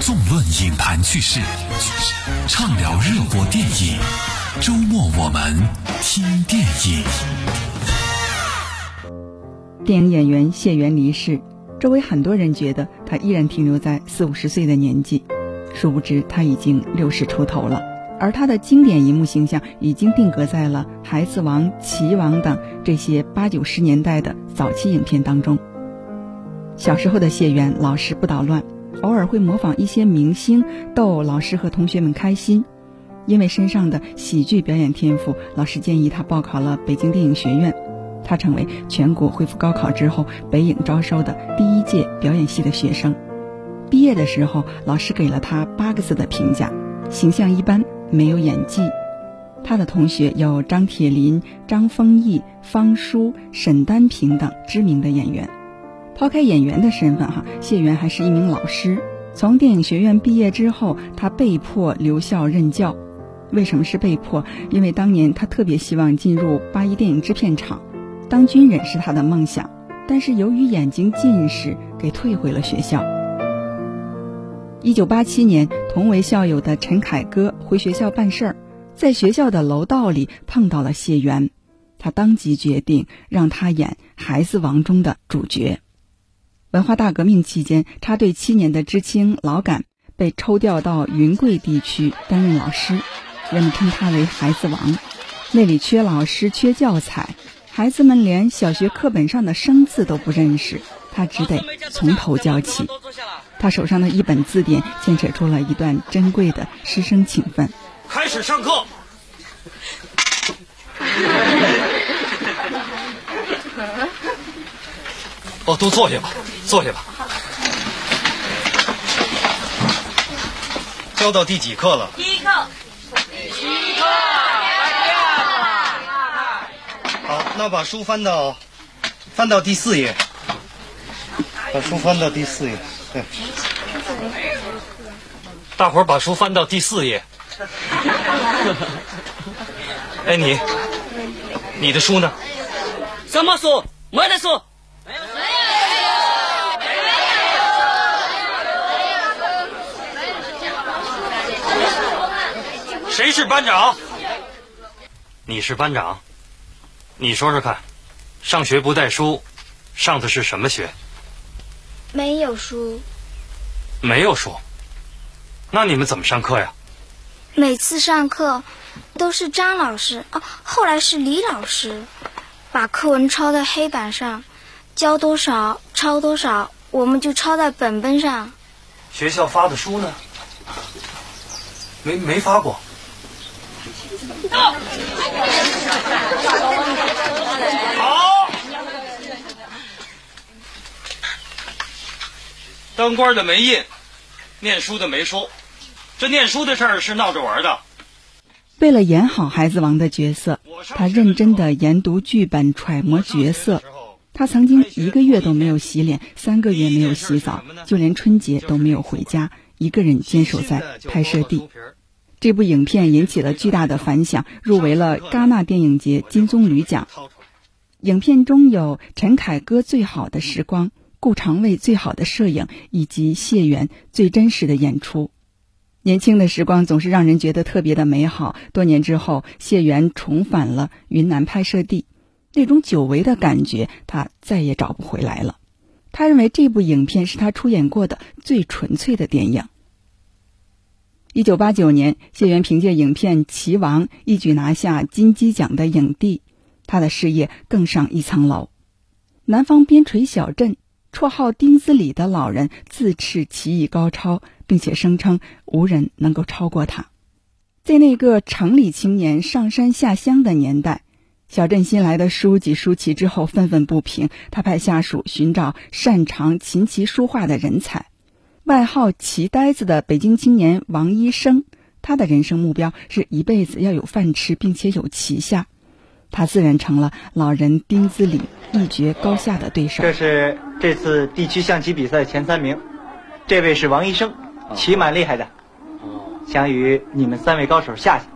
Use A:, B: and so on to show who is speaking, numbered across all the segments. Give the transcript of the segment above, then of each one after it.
A: 纵论影坛趣事，畅聊热播电影。周末我们听电影。
B: 电影演员谢元离世，周围很多人觉得他依然停留在四五十岁的年纪，殊不知他已经六十出头了。而他的经典银幕形象已经定格在了《孩子王》《棋王》等这些八九十年代的早期影片当中。小时候的谢元老实不捣乱，偶尔会模仿一些明星逗老师和同学们开心。因为身上的喜剧表演天赋，老师建议他报考了北京电影学院。他成为全国恢复高考之后北影招收的第一届表演系的学生。毕业的时候，老师给了他八个字的评价：形象一般。没有演技，他的同学有张铁林、张丰毅、方舒、沈丹平等知名的演员。抛开演员的身份，哈，谢元还是一名老师。从电影学院毕业之后，他被迫留校任教。为什么是被迫？因为当年他特别希望进入八一电影制片厂，当军人是他的梦想。但是由于眼睛近视，给退回了学校。一九八七年，同为校友的陈凯歌回学校办事儿，在学校的楼道里碰到了谢元，他当即决定让他演《孩子王》中的主角。文化大革命期间，插队七年的知青老杆被抽调到云贵地区担任老师，人们称他为“孩子王”。那里缺老师，缺教材，孩子们连小学课本上的生字都不认识，他只得从头教起。他手上的一本字典牵扯出了一段珍贵的师生情分。
C: 开始上课。哦，都坐下吧，坐下吧。教到第几课了？
D: 第一课。第一课。
C: 好，那把书翻到，翻到第四页。把书翻到第四页。对，大伙儿把书翻到第四页。哎，你，你的书呢？
D: 什么书？没的书。没有，没
C: 有，谁是班长？你是班长。你说说看，上学不带书，上的是什么学？
E: 没有书，
C: 没有书，那你们怎么上课呀？
E: 每次上课都是张老师哦，后来是李老师，把课文抄在黑板上，教多少抄多少，我们就抄在本本上。
C: 学校发的书呢？没没发过。当官的没印，念书的没书。这念书的事儿是闹着玩的。
B: 为了演好孩子王的角色，他认真的研读剧本，揣摩角色。他曾经一个月都没有洗脸，三个月没有洗澡，就连春节都没有回家，一个人坚守在拍摄地。这部影片引起了巨大的反响，入围了戛纳电影节金棕榈奖。影片中有陈凯歌最好的时光。顾长卫最好的摄影，以及谢元最真实的演出。年轻的时光总是让人觉得特别的美好。多年之后，谢元重返了云南拍摄地，那种久违的感觉，他再也找不回来了。他认为这部影片是他出演过的最纯粹的电影。一九八九年，谢元凭借影片《棋王》一举拿下金鸡奖的影帝，他的事业更上一层楼。南方边陲小镇。绰号丁子里的老人自恃棋艺高超，并且声称无人能够超过他。在那个城里青年上山下乡的年代，小镇新来的书记书棋之后愤愤不平，他派下属寻找擅长琴棋书画的人才。外号“棋呆子”的北京青年王医生，他的人生目标是一辈子要有饭吃，并且有棋下。他自然成了老人丁子礼一决高下的对手。
F: 这是这次地区象棋比赛前三名，这位是王医生，棋蛮厉害的，想与你们三位高手下下，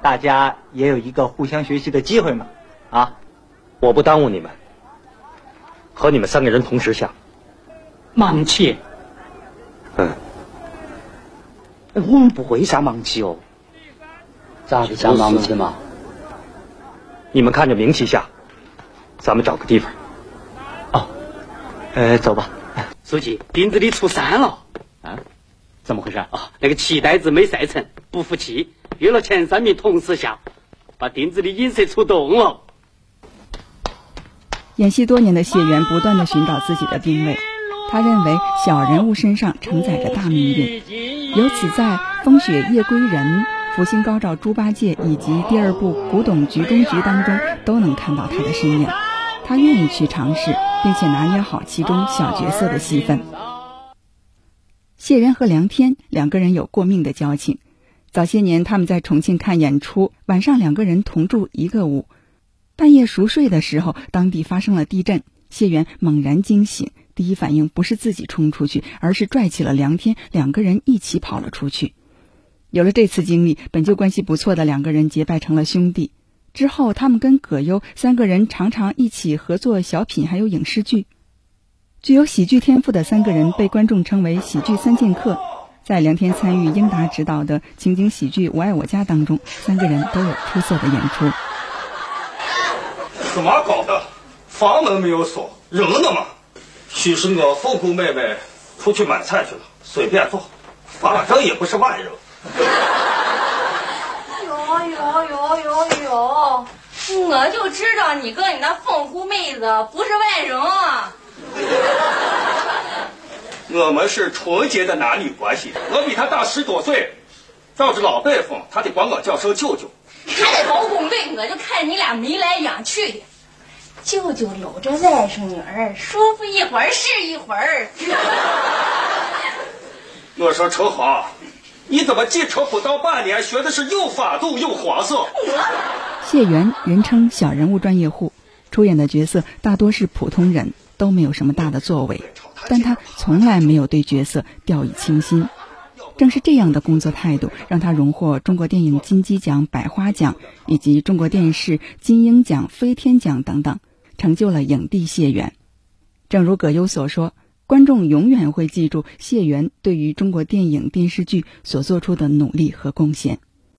F: 大家也有一个互相学习的机会嘛。啊，
C: 我不耽误你们，和你们三个人同时下。
G: 慢切。
D: 我们不会下盲棋哦。
G: 咋个下盲棋嘛？
C: 你们看着名气下，咱们找个地方。
F: 哦，呃，走吧。
D: 书记，钉子里出山了。
G: 啊？怎么回事？
D: 啊，那个棋袋子没赛成，不服气，约了前三名同时下，把钉子里引蛇出洞了。
B: 演戏多年的谢元不断的寻找自己的定位，他认为小人物身上承载着大命运，由此在《风雪夜归人》《福星高照猪八戒》以及第二部《古董局中局》当中都能看到他的身影。他愿意去尝试，并且拿捏好其中小角色的戏份。谢元和梁天两个人有过命的交情，早些年他们在重庆看演出，晚上两个人同住一个屋。半夜熟睡的时候，当地发生了地震。谢元猛然惊醒，第一反应不是自己冲出去，而是拽起了梁天，两个人一起跑了出去。有了这次经历，本就关系不错的两个人结拜成了兄弟。之后，他们跟葛优三个人常常一起合作小品，还有影视剧。具有喜剧天赋的三个人被观众称为“喜剧三剑客”。在梁天参与英达执导的情景喜剧《我爱我家》当中，三个人都有出色的演出。
H: 怎么搞的？房门没有锁，人呢嘛？许是我凤姑妹妹出去买菜去了，随便坐，反正也不是外人。
I: 有有有有有！我就知道你跟你那凤姑妹子不是外人啊！
H: 我们是纯洁的男女关系，我比他大十多岁，照着老辈分，他得管我叫声舅舅。
I: 还得包公对，我就看你俩眉来眼去的。舅舅搂着外甥女儿，舒服一会儿是一会儿。
H: 我说陈华，你怎么进城不到半年，学的是又法度又黄色？
B: 谢元人称小人物专业户，出演的角色大多是普通人，都没有什么大的作为，但他从来没有对角色掉以轻心。正是这样的工作态度，让他荣获中国电影金鸡奖、百花奖以及中国电视金鹰奖、飞天奖等等，成就了影帝谢元。正如葛优所说，观众永远会记住谢元对于中国电影电视剧所做出的努力和贡献。